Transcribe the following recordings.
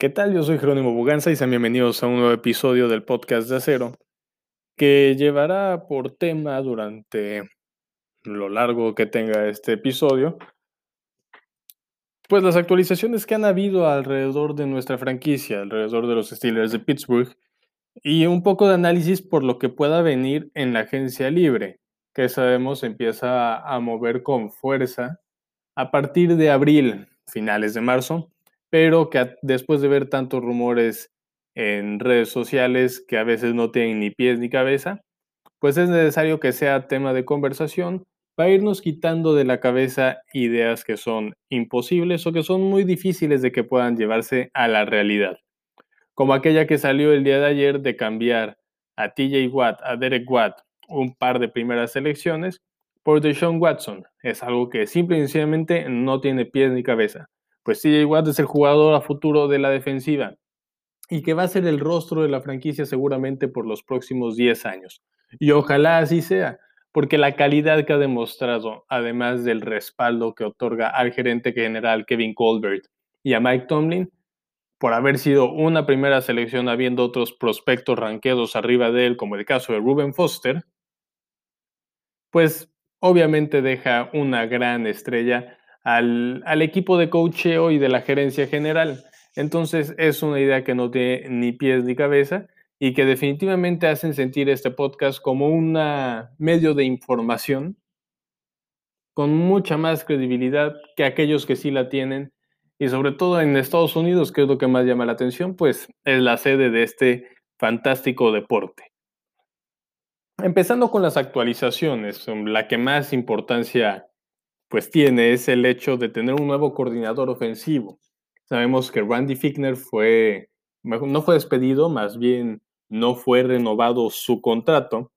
¿Qué tal? Yo soy Jerónimo Buganza y sean bienvenidos a un nuevo episodio del podcast de Acero, que llevará por tema durante lo largo que tenga este episodio, pues las actualizaciones que han habido alrededor de nuestra franquicia, alrededor de los Steelers de Pittsburgh, y un poco de análisis por lo que pueda venir en la agencia libre, que sabemos empieza a mover con fuerza a partir de abril, finales de marzo, pero que después de ver tantos rumores en redes sociales que a veces no tienen ni pies ni cabeza, pues es necesario que sea tema de conversación para irnos quitando de la cabeza ideas que son imposibles o que son muy difíciles de que puedan llevarse a la realidad. Como aquella que salió el día de ayer de cambiar a TJ Watt, a Derek Watt, un par de primeras selecciones, por Deshaun Watson. Es algo que simple y sencillamente no tiene pies ni cabeza pues TJ Watt es el jugador a futuro de la defensiva y que va a ser el rostro de la franquicia seguramente por los próximos 10 años. Y ojalá así sea, porque la calidad que ha demostrado, además del respaldo que otorga al gerente general Kevin Colbert y a Mike Tomlin, por haber sido una primera selección habiendo otros prospectos ranqueados arriba de él, como el caso de Ruben Foster, pues obviamente deja una gran estrella al, equipo de coacheo y de la gerencia general. Entonces es una idea que no tiene ni pies ni cabeza y que definitivamente hacen sentir este podcast como un medio de información con mucha más credibilidad que aquellos que sí la tienen y sobre todo en Estados Unidos, que es lo que más llama la atención, pues es la sede de este fantástico deporte. Empezando con las actualizaciones, la que más importancia pues tiene es el hecho de tener un nuevo coordinador ofensivo. Sabemos que Randy Fickner fue, no fue despedido, más bien no fue renovado su contrato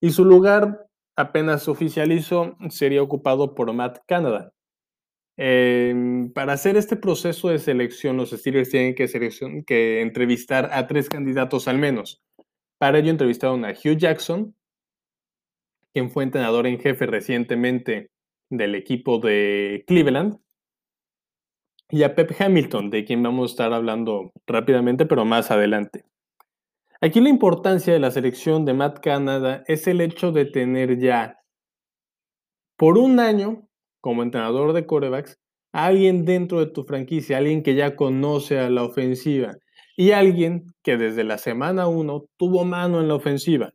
y su lugar apenas oficializó sería ocupado por Matt Canada. Em, para hacer este proceso de selección, los Steelers tienen que, que entrevistar a tres candidatos al menos. Para ello entrevistaron a Hugh Jackson, quien fue entrenador en jefe recientemente del equipo de Cleveland, y a Pep Hamilton, de quien vamos a estar hablando rápidamente, pero más adelante. Aquí la importancia de la selección de Matt Canada es el hecho de tener ya por un año como entrenador de corebacks a alguien dentro de tu franquicia, alguien que ya conoce a la ofensiva y alguien que desde la semana 1 tuvo mano en la ofensiva.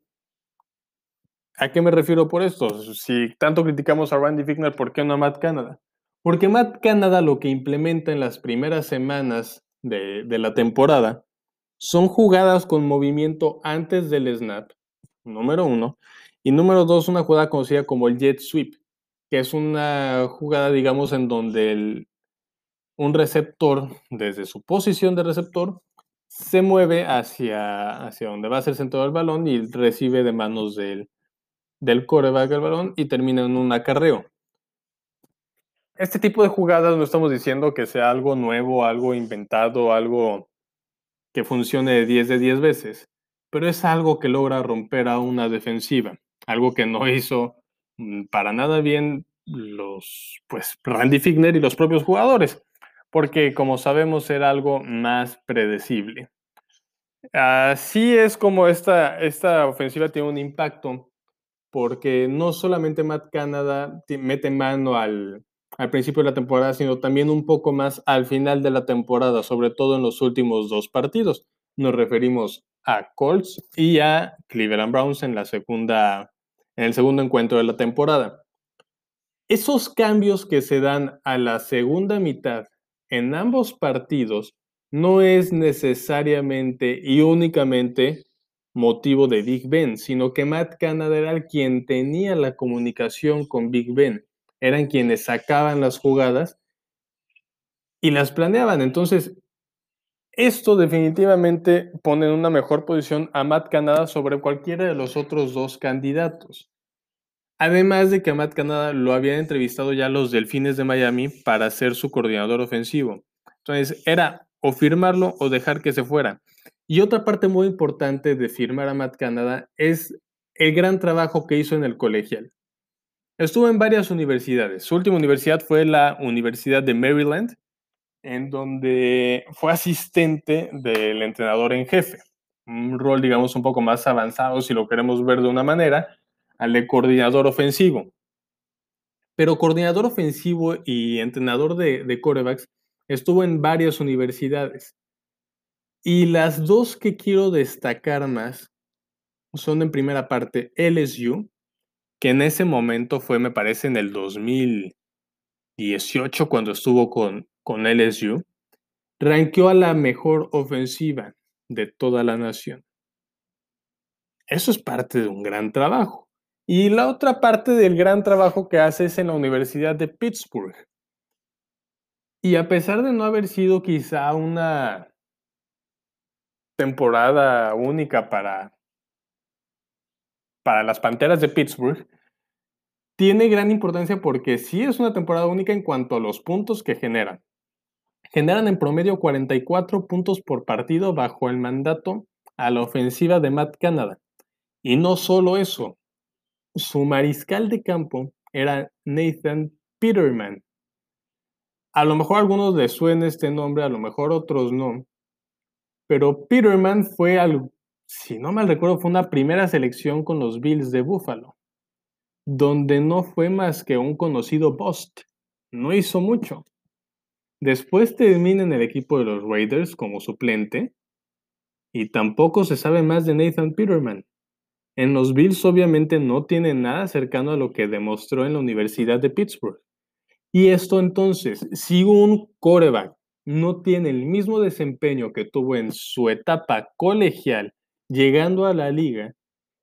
¿A qué me refiero por esto? Si tanto criticamos a Randy Fickner, ¿por qué no a Matt Canada? Porque Matt Canada lo que implementa en las primeras semanas de, la temporada son jugadas con movimiento antes del snap, número uno, y número dos, una jugada conocida como el jet sweep, que es una jugada, digamos, en donde un receptor, desde su posición de receptor, se mueve hacia, hacia donde va a ser centrado el balón y recibe de manos del, del coreback al balón y termina en un acarreo. Este tipo de jugadas no estamos diciendo que sea algo nuevo, algo inventado, algo que funcione de 10 de 10 veces, pero es algo que logra romper a una defensiva, algo que no hizo mm, para nada bien los, pues, Randy Figner y los propios jugadores, porque como sabemos era algo más predecible. Así es como esta, esta ofensiva tiene un impacto porque no solamente Matt Canada mete mano al, principio de la temporada, sino también un poco más al final de la temporada, sobre todo en los últimos dos partidos. Nos referimos a Colts y a Cleveland Browns en la segunda, en el segundo encuentro de la temporada. Esos cambios que se dan a la segunda mitad en ambos partidos no es necesariamente y únicamente motivo de Big Ben, sino que Matt Canada era quien tenía la comunicación con Big Ben. Eran quienes sacaban las jugadas y las planeaban. Entonces, esto definitivamente pone en una mejor posición a Matt Canada sobre cualquiera de los otros dos candidatos. Además de que a Matt Canada lo habían entrevistado ya los Delfines de Miami para ser su coordinador ofensivo. Entonces, era o firmarlo o dejar que se fuera. Y otra parte muy importante de firmar a Matt Canada es el gran trabajo que hizo en el colegial. Estuvo en varias universidades. Su última universidad fue la Universidad de Maryland en donde fue asistente del entrenador en jefe. Un rol, digamos, un poco más avanzado, si lo queremos ver de una manera, al de coordinador ofensivo. Pero coordinador ofensivo y entrenador de, de corebacks estuvo en varias universidades. Y las dos que quiero destacar más son en primera parte LSU, que en ese momento fue, me parece, en el 2018 cuando estuvo con, con LSU, ranqueó a la mejor ofensiva de toda la nación. Eso es parte de un gran trabajo. Y la otra parte del gran trabajo que hace es en la Universidad de Pittsburgh. Y a pesar de no haber sido quizá una temporada única para, para las Panteras de Pittsburgh, tiene gran importancia porque sí es una temporada única en cuanto a los puntos que generan. Generan en promedio 44 puntos por partido bajo el mandato a la ofensiva de Matt Canada. Y no solo eso, su mariscal de campo era Nathan Peterman. A lo mejor a algunos les suena este nombre, a lo mejor otros no. Pero Peterman fue, algo, si no mal recuerdo, fue una primera selección con los Bills de Buffalo, donde no fue más que un conocido bust. No hizo mucho. Después termina en el equipo de los Raiders como suplente y tampoco se sabe más de Nathan Peterman. En los Bills obviamente no tiene nada cercano a lo que demostró en la Universidad de Pittsburgh. Y esto entonces, si un coreback no tiene el mismo desempeño que tuvo en su etapa colegial llegando a la liga,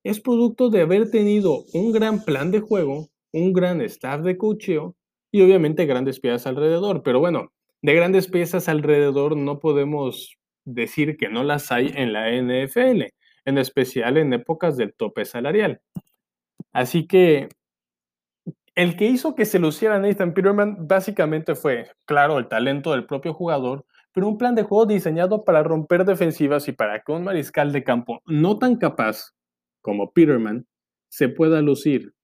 es producto de haber tenido un gran plan de juego, un gran staff de coacheo y obviamente grandes piezas alrededor. Pero bueno, de grandes piezas alrededor no podemos decir que no las hay en la NFL, en especial en épocas del tope salarial. Así que el que hizo que se luciera Nathan Peterman básicamente fue, claro, el talento del propio jugador, pero un plan de juego diseñado para romper defensivas y para que un mariscal de campo no tan capaz como Peterman se pueda lucir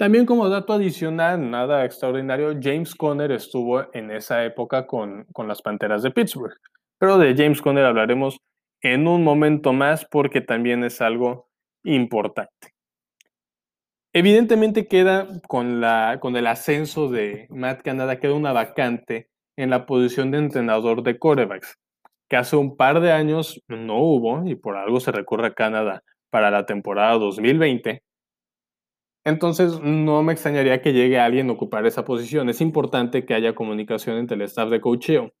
también como dato adicional, nada extraordinario, James Conner estuvo en esa época con, con las Panteras de Pittsburgh. Pero de James Conner hablaremos en un momento más porque también es algo importante. Evidentemente queda con, la, el ascenso de Matt Canada, queda una vacante en la posición de entrenador de corebacks, que hace un par de años no hubo y por algo se recurre a Canadá para la temporada 2020 entonces, no me extrañaría que llegue alguien a ocupar esa posición. Es importante que haya comunicación entre el staff de coacheo.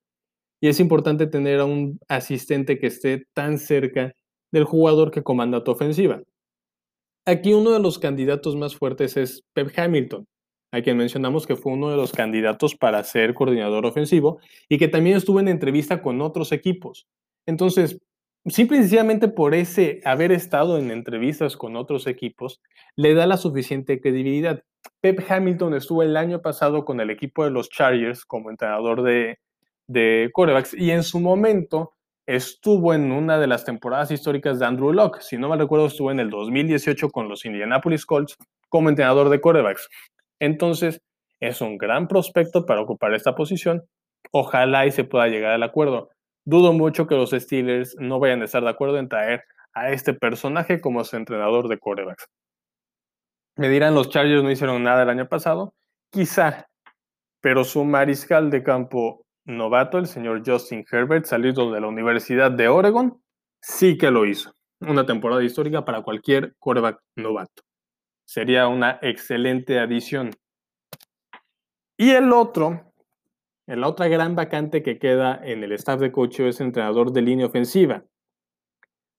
Y es importante tener a un asistente que esté tan cerca del jugador que comanda tu ofensiva. Aquí uno de los candidatos más fuertes es Pep Hamilton, a quien mencionamos que fue uno de los candidatos para ser coordinador ofensivo y que también estuvo en entrevista con otros equipos. Entonces, simple y por ese haber estado en entrevistas con otros equipos, le da la suficiente credibilidad. Pep Hamilton estuvo el año pasado con el equipo de los Chargers como entrenador de, de quarterbacks y en su momento estuvo en una de las temporadas históricas de Andrew Locke. Si no me recuerdo, estuvo en el 2018 con los Indianapolis Colts como entrenador de quarterbacks. Entonces, es un gran prospecto para ocupar esta posición. Ojalá y se pueda llegar al acuerdo. Dudo mucho que los Steelers no vayan a estar de acuerdo en traer a este personaje como su entrenador de quarterbacks. Me dirán, los Chargers no hicieron nada el año pasado. Quizá, pero su mariscal de campo novato, el señor Justin Herbert, salido de la Universidad de Oregon, sí que lo hizo. Una temporada histórica para cualquier quarterback novato. Sería una excelente adición. Y el otro, la otra gran vacante que queda en el staff de coach es entrenador de línea ofensiva,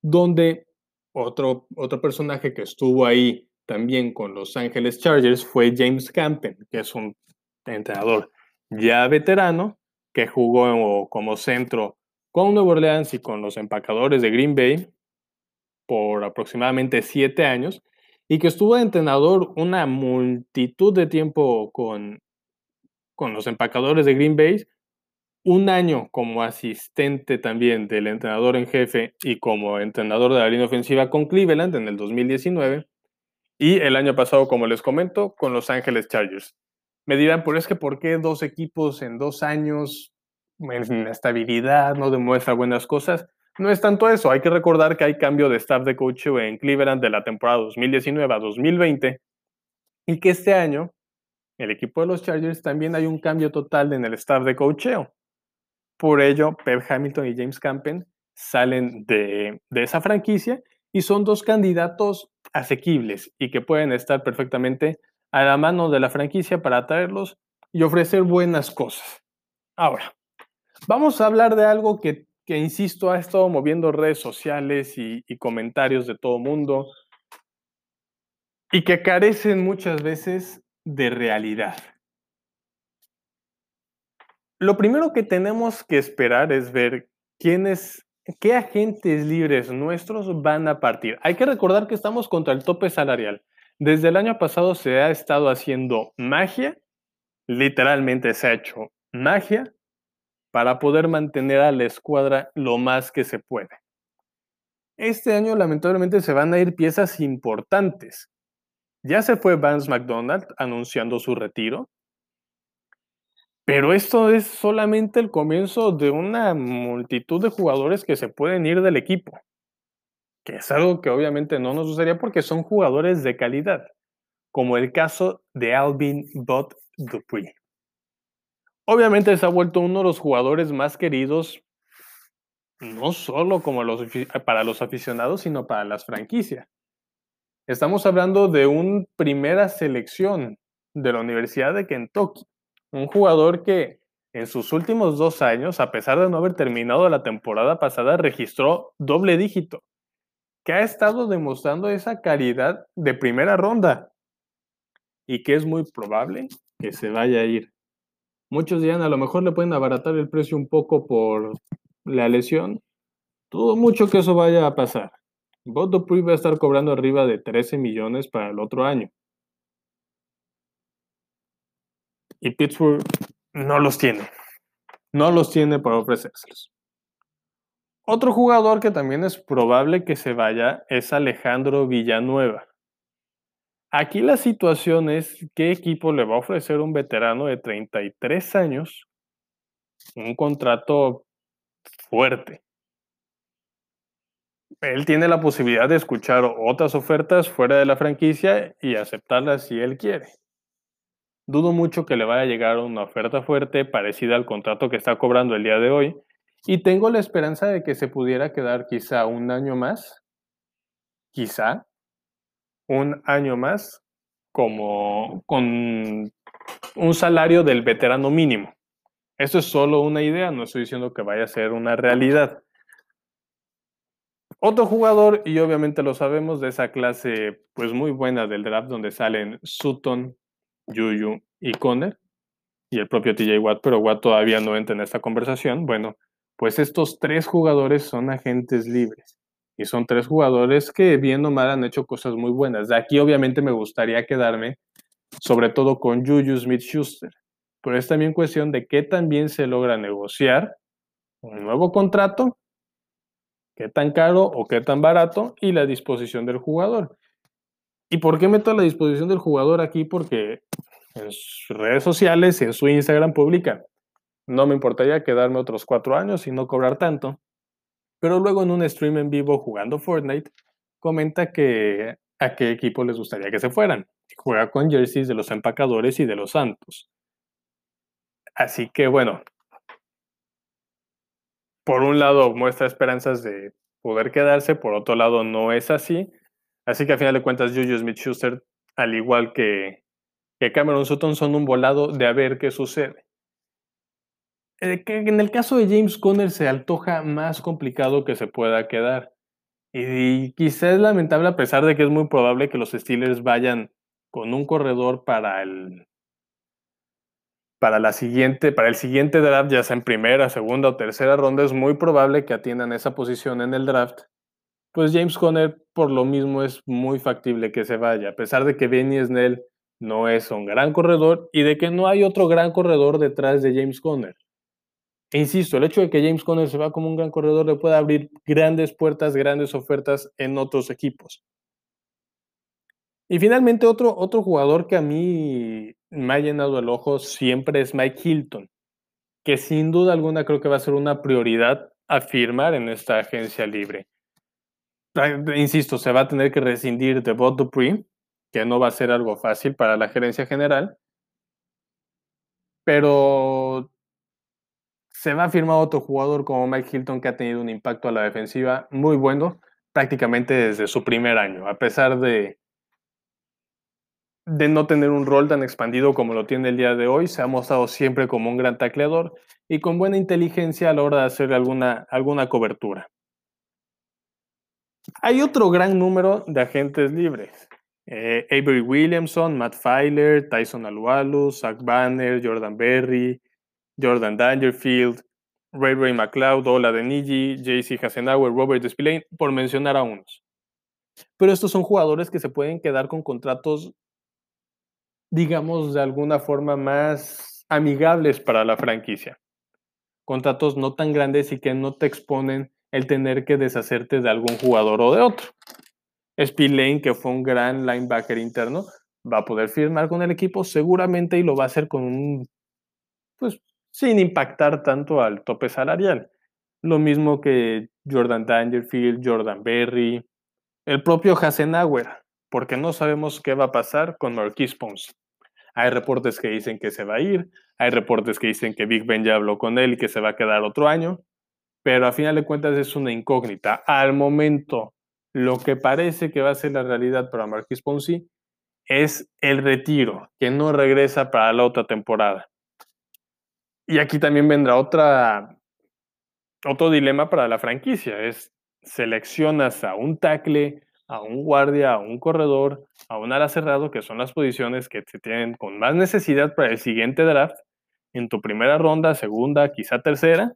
donde otro, otro personaje que estuvo ahí también con Los Ángeles Chargers fue James Campen, que es un entrenador ya veterano que jugó como centro con Nueva Orleans y con los empacadores de Green Bay por aproximadamente siete años y que estuvo de entrenador una multitud de tiempo con con los empacadores de Green Bay, un año como asistente también del entrenador en jefe y como entrenador de la línea ofensiva con Cleveland en el 2019 y el año pasado, como les comento, con Los Ángeles Chargers. Me dirán, pero es que ¿por qué dos equipos en dos años en estabilidad no demuestra buenas cosas? No es tanto eso, hay que recordar que hay cambio de staff de coach en Cleveland de la temporada 2019 a 2020 y que este año el equipo de los Chargers también hay un cambio total en el staff de coacheo. Por ello, Pep Hamilton y James Campen salen de, de esa franquicia y son dos candidatos asequibles y que pueden estar perfectamente a la mano de la franquicia para traerlos y ofrecer buenas cosas. Ahora, vamos a hablar de algo que, que insisto, ha estado moviendo redes sociales y, y comentarios de todo mundo y que carecen muchas veces de realidad. Lo primero que tenemos que esperar es ver quiénes, qué agentes libres nuestros van a partir. Hay que recordar que estamos contra el tope salarial. Desde el año pasado se ha estado haciendo magia, literalmente se ha hecho magia, para poder mantener a la escuadra lo más que se puede. Este año lamentablemente se van a ir piezas importantes. Ya se fue Vance McDonald anunciando su retiro, pero esto es solamente el comienzo de una multitud de jugadores que se pueden ir del equipo que es algo que obviamente no nos gustaría porque son jugadores de calidad, como el caso de Alvin Bot Dupree. Obviamente se ha vuelto uno de los jugadores más queridos, no solo para los aficionados, sino para las franquicias. Estamos hablando de una primera selección de la Universidad de Kentucky, un jugador que en sus últimos dos años, a pesar de no haber terminado la temporada pasada, registró doble dígito que ha estado demostrando esa calidad de primera ronda y que es muy probable que se vaya a ir. Muchos dirán, a lo mejor le pueden abaratar el precio un poco por la lesión. Todo mucho que eso vaya a pasar. Bodo Puy va a estar cobrando arriba de 13 millones para el otro año. Y Pittsburgh no los tiene. No los tiene para ofrecérselos. Otro jugador que también es probable que se vaya es Alejandro Villanueva. Aquí la situación es qué equipo le va a ofrecer un veterano de 33 años un contrato fuerte. Él tiene la posibilidad de escuchar otras ofertas fuera de la franquicia y aceptarlas si él quiere. Dudo mucho que le vaya a llegar una oferta fuerte parecida al contrato que está cobrando el día de hoy, y tengo la esperanza de que se pudiera quedar quizá un año más, quizá un año más, como con un salario del veterano mínimo. Esto es solo una idea, no estoy diciendo que vaya a ser una realidad. Otro jugador, y obviamente lo sabemos, de esa clase pues muy buena del draft donde salen Sutton, Juju y Conner, y el propio TJ Watt, pero Watt todavía no entra en esta conversación. Bueno, pues estos tres jugadores son agentes libres. Y son tres jugadores que bien o mal han hecho cosas muy buenas. De aquí obviamente me gustaría quedarme sobre todo con Juju Smith-Schuster. Pero es también cuestión de qué también se logra negociar un nuevo contrato, qué tan caro o qué tan barato y la disposición del jugador. ¿Y por qué meto la disposición del jugador aquí? Porque en sus redes sociales, en su Instagram publica, no me importaría quedarme otros cuatro años y no cobrar tanto. Pero luego en un stream en vivo jugando Fortnite, comenta que a qué equipo les gustaría que se fueran. Juega con jerseys de los empacadores y de los santos. Así que bueno, por un lado muestra esperanzas de poder quedarse, por otro lado no es así. Así que a final de cuentas, Juju Smith-Schuster, al igual que, que Cameron Sutton, son un volado de a ver qué sucede. Eh, en el caso de James Conner se antoja más complicado que se pueda quedar. Y, quizás es lamentable a pesar de que es muy probable que los Steelers vayan con un corredor para el para la siguiente, para el siguiente draft, ya sea en primera, segunda o tercera ronda, es muy probable que atiendan esa posición en el draft. Pues James Conner, por lo mismo, es muy factible que se vaya, a pesar de que Benny Snell no es un gran corredor y de que no hay otro gran corredor detrás de James Conner. Insisto, el hecho de que James Conner se va como un gran corredor le puede abrir grandes puertas, grandes ofertas en otros equipos. Y finalmente otro, otro jugador que a mí me ha llenado el ojo siempre es Mike Hilton, que sin duda alguna creo que va a ser una prioridad a firmar en esta agencia libre. Insisto, se va a tener que rescindir de Bob Dupree, que no va a ser algo fácil para la gerencia general, pero se va a firmar otro jugador como Mike Hilton que ha tenido un impacto a la defensiva muy bueno prácticamente desde su primer año, a pesar de, de no tener un rol tan expandido como lo tiene el día de hoy, se ha mostrado siempre como un gran tacleador y con buena inteligencia a la hora de hacer alguna, alguna cobertura. Hay otro gran número de agentes libres. Eh, Avery Williamson, Matt Filer, Tyson Alualu, Zach Banner, Jordan Berry, Jordan Dangerfield, Ray Ray McLeod, Ola Denigi, JC Hasenauer, Robert Despillane, por mencionar a unos. Pero estos son jugadores que se pueden quedar con contratos, digamos, de alguna forma más amigables para la franquicia. Contratos no tan grandes y que no te exponen el tener que deshacerte de algún jugador o de otro. Spillane, que fue un gran linebacker interno, va a poder firmar con el equipo seguramente y lo va a hacer con un, pues, sin impactar tanto al tope salarial. Lo mismo que Jordan Dangerfield, Jordan Berry, el propio Hasenauer, porque no sabemos qué va a pasar con Marquis Pons. Hay reportes que dicen que se va a ir, hay reportes que dicen que Big Ben ya habló con él y que se va a quedar otro año, pero a final de cuentas es una incógnita. Al momento, lo que parece que va a ser la realidad para Marquis Ponzi es el retiro, que no regresa para la otra temporada. Y aquí también vendrá otra, otro dilema para la franquicia, es seleccionas a un tackle, a un guardia, a un corredor, a un ala cerrado, que son las posiciones que se tienen con más necesidad para el siguiente draft, en tu primera ronda, segunda, quizá tercera,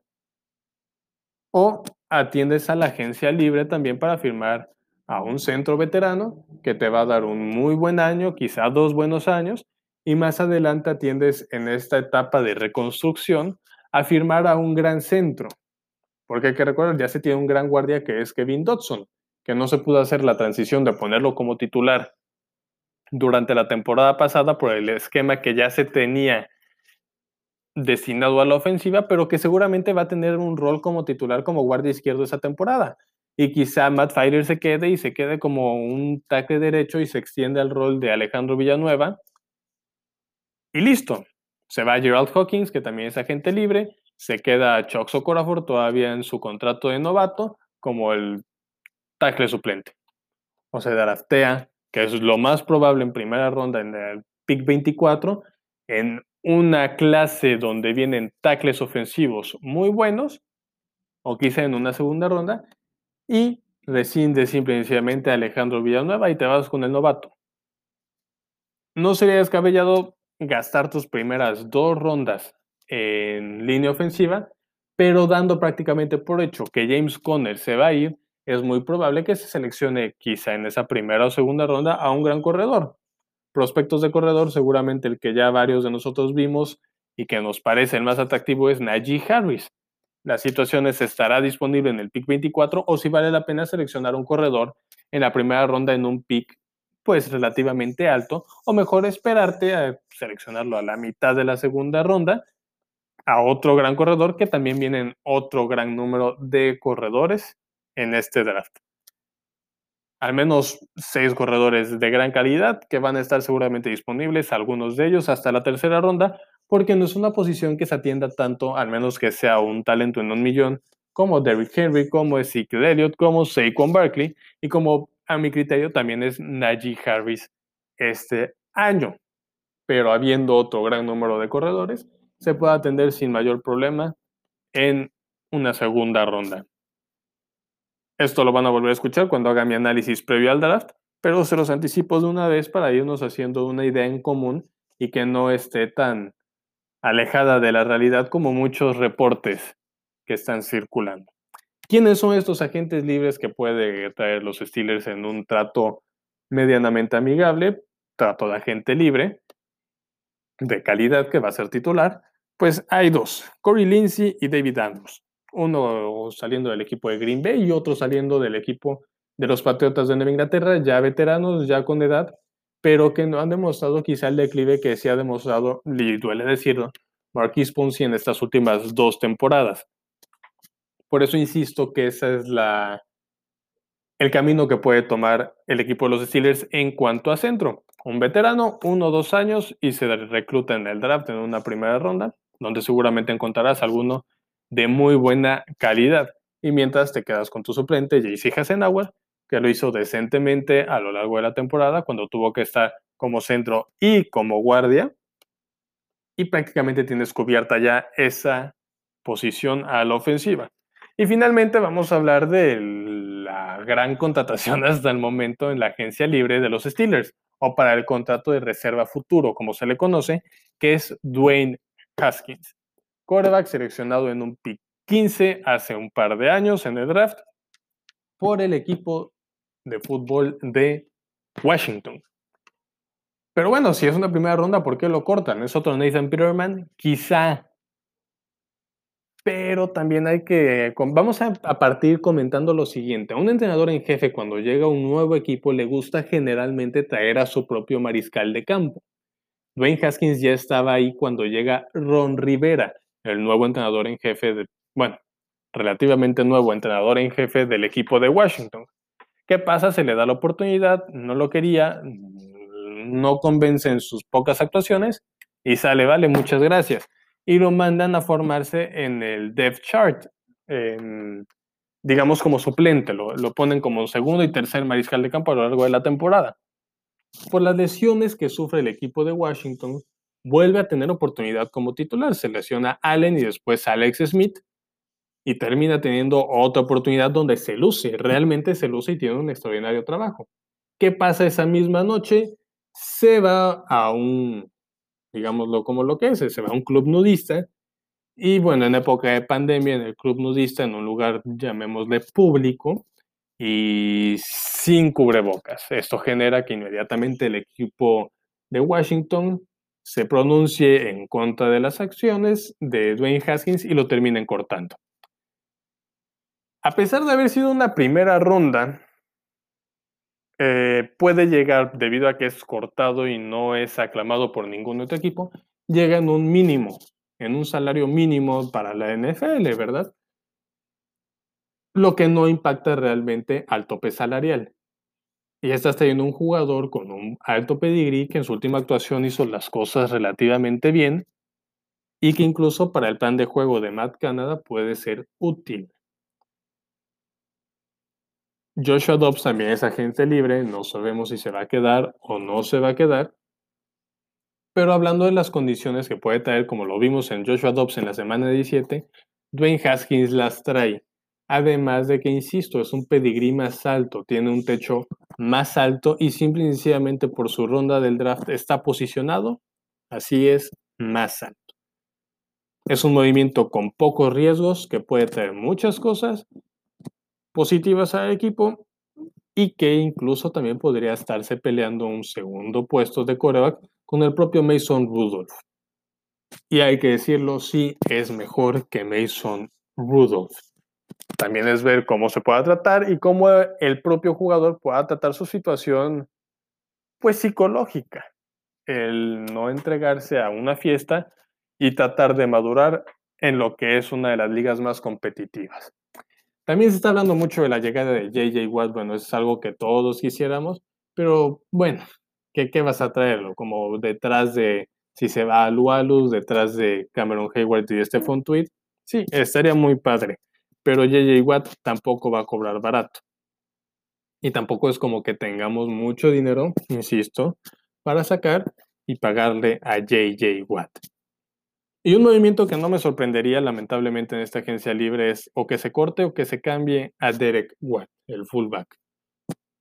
o atiendes a la agencia libre también para firmar a un centro veterano que te va a dar un muy buen año, quizá dos buenos años, y más adelante atiendes en esta etapa de reconstrucción a firmar a un gran centro. Porque hay que recordar, ya se tiene un gran guardia que es Kevin Dodson, que no se pudo hacer la transición de ponerlo como titular durante la temporada pasada por el esquema que ya se tenía destinado a la ofensiva, pero que seguramente va a tener un rol como titular como guardia izquierdo esa temporada. Y quizá Matt Filer se quede y se quede como un tackle derecho y se extiende al rol de Alejandro Villanueva, y listo. Se va Gerald Hawkins, que también es agente libre. Se queda Chuck Socorafor todavía en su contrato de novato como el tackle suplente. O se draftea, que es lo más probable en primera ronda en el pick 24, en una clase donde vienen tackles ofensivos muy buenos, o quizá en una segunda ronda, y rescinde simplemente a Alejandro Villanueva y te vas con el novato. No sería descabellado gastar tus primeras dos rondas en línea ofensiva, pero dando prácticamente por hecho que James Conner se va a ir, es muy probable que se seleccione quizá en esa primera o segunda ronda a un gran corredor. Prospectos de corredor, seguramente el que ya varios de nosotros vimos y que nos parece el más atractivo es Najee Harris. La situación es, ¿estará disponible en el pick 24 o si vale la pena seleccionar un corredor en la primera ronda en un pick pues relativamente alto, o mejor esperarte a seleccionarlo a la mitad de la segunda ronda a otro gran corredor que también vienen otro gran número de corredores en este draft. Al menos seis corredores de gran calidad que van a estar seguramente disponibles, algunos de ellos hasta la tercera ronda, porque no es una posición que se atienda tanto, al menos que sea un talento en un millón, como Derrick Henry, como Ezekiel Elliott, como Saquon Barkley y como a mi criterio también es Najee Harris este año. Pero habiendo otro gran número de corredores, se puede atender sin mayor problema en una segunda ronda. Esto lo van a volver a escuchar cuando haga mi análisis previo al draft, pero se los anticipo de una vez para irnos haciendo una idea en común y que no esté tan alejada de la realidad como muchos reportes que están circulando. ¿Quiénes son estos agentes libres que puede traer los Steelers en un trato medianamente amigable? Trato de agente libre, de calidad que va a ser titular. Pues hay dos, Corey Lindsey y David Andrews. Uno saliendo del equipo de Green Bay y otro saliendo del equipo de los Patriotas de Nueva Inglaterra, ya veteranos, ya con edad, pero que no han demostrado quizá el declive que se ha demostrado, y duele decirlo, Marquis Ponzi en estas últimas dos temporadas. Por eso insisto que ese es la, el camino que puede tomar el equipo de los Steelers en cuanto a centro. Un veterano, uno o dos años, y se recluta en el draft en una primera ronda, donde seguramente encontrarás alguno de muy buena calidad. Y mientras te quedas con tu suplente, JC Hasenauer, que lo hizo decentemente a lo largo de la temporada, cuando tuvo que estar como centro y como guardia. Y prácticamente tienes cubierta ya esa posición a la ofensiva. Y finalmente vamos a hablar de la gran contratación hasta el momento en la agencia libre de los Steelers, o para el contrato de reserva futuro, como se le conoce, que es Dwayne Haskins, quarterback seleccionado en un pick 15 hace un par de años en el draft por el equipo de fútbol de Washington. Pero bueno, si es una primera ronda, ¿por qué lo cortan? ¿Es otro Nathan Peterman? Quizá. Pero también hay que... Vamos a, partir comentando lo siguiente. A un entrenador en jefe, cuando llega un nuevo equipo, le gusta generalmente traer a su propio mariscal de campo. Dwayne Haskins ya estaba ahí cuando llega Ron Rivera, el nuevo entrenador en jefe. Bueno, relativamente nuevo entrenador en jefe del equipo de Washington. ¿Qué pasa? Se le da la oportunidad, no lo quería, no convence en sus pocas actuaciones y sale, vale, muchas gracias. Y lo mandan a formarse en el depth chart, digamos como suplente, lo, lo ponen como segundo y tercer mariscal de campo a lo largo de la temporada. Por las lesiones que sufre el equipo de Washington, vuelve a tener oportunidad como titular. Se lesiona Allen y después Alex Smith, y termina teniendo otra oportunidad donde se luce, realmente se luce y tiene un extraordinario trabajo. ¿Qué pasa esa misma noche? Se va a un, digámoslo como lo que es, se va a un club nudista y bueno, en época de pandemia, en el club nudista, en un lugar, llamémosle público, y sin cubrebocas. Esto genera que inmediatamente el equipo de Washington se pronuncie en contra de las acciones de Dwayne Haskins y lo terminen cortando. A pesar de haber sido una primera ronda, eh, puede llegar, debido a que es cortado y no es aclamado por ningún otro equipo, llega en un mínimo, en un salario mínimo para la NFL, ¿verdad? Lo que no impacta realmente al tope salarial. Y estás teniendo un jugador con un alto pedigrí que en su última actuación hizo las cosas relativamente bien y que incluso para el plan de juego de Matt Canada puede ser útil. Joshua Dobbs también es agente libre, no sabemos si se va a quedar o no se va a quedar. Pero hablando de las condiciones que puede traer, como lo vimos en Joshua Dobbs en la semana 17, Dwayne Haskins las trae. Además de que, insisto, es un pedigrí más alto, tiene un techo más alto y simple y sencillamente por su ronda del draft está posicionado, así es, más alto. Es un movimiento con pocos riesgos que puede traer muchas cosas positivas al equipo y que incluso también podría estarse peleando un segundo puesto de coreback con el propio Mason Rudolph. Y hay que decirlo, sí es mejor que Mason Rudolph. También es ver cómo se pueda tratar y cómo el propio jugador pueda tratar su situación, pues psicológica. El no entregarse a una fiesta y tratar de madurar en lo que es una de las ligas más competitivas. También se está hablando mucho de la llegada de JJ Watt, bueno, es algo que todos quisiéramos, pero bueno, ¿qué, qué vas a traerlo? Como detrás de, si se va a Lualus, detrás de Cameron Hayward y Stephon Tweed, sí, estaría muy padre, pero JJ Watt tampoco va a cobrar barato. Y tampoco es como que tengamos mucho dinero, insisto, para sacar y pagarle a JJ Watt. Y un movimiento que no me sorprendería lamentablemente en esta agencia libre es o que se corte o que se cambie a Derek Watt, el fullback.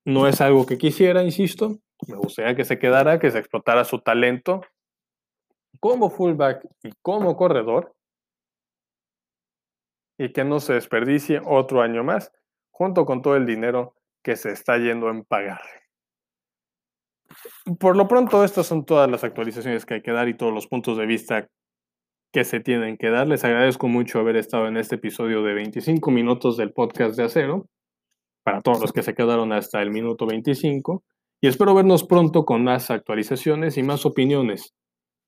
No es algo que quisiera, insisto. Me gustaría que se quedara, que se explotara su talento como fullback y como corredor y que no se desperdicie otro año más junto con todo el dinero que se está yendo en pagarle. Por lo pronto, estas son todas las actualizaciones que hay que dar y todos los puntos de vista que se tienen que dar. Les agradezco mucho haber estado en este episodio de 25 minutos del podcast de acero, para todos los que se quedaron hasta el minuto 25. Y espero vernos pronto con más actualizaciones y más opiniones,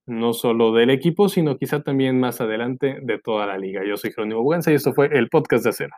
no solo del equipo, sino quizá también más adelante de toda la liga. Yo soy Jerónimo Buganza y esto fue el podcast de Acera.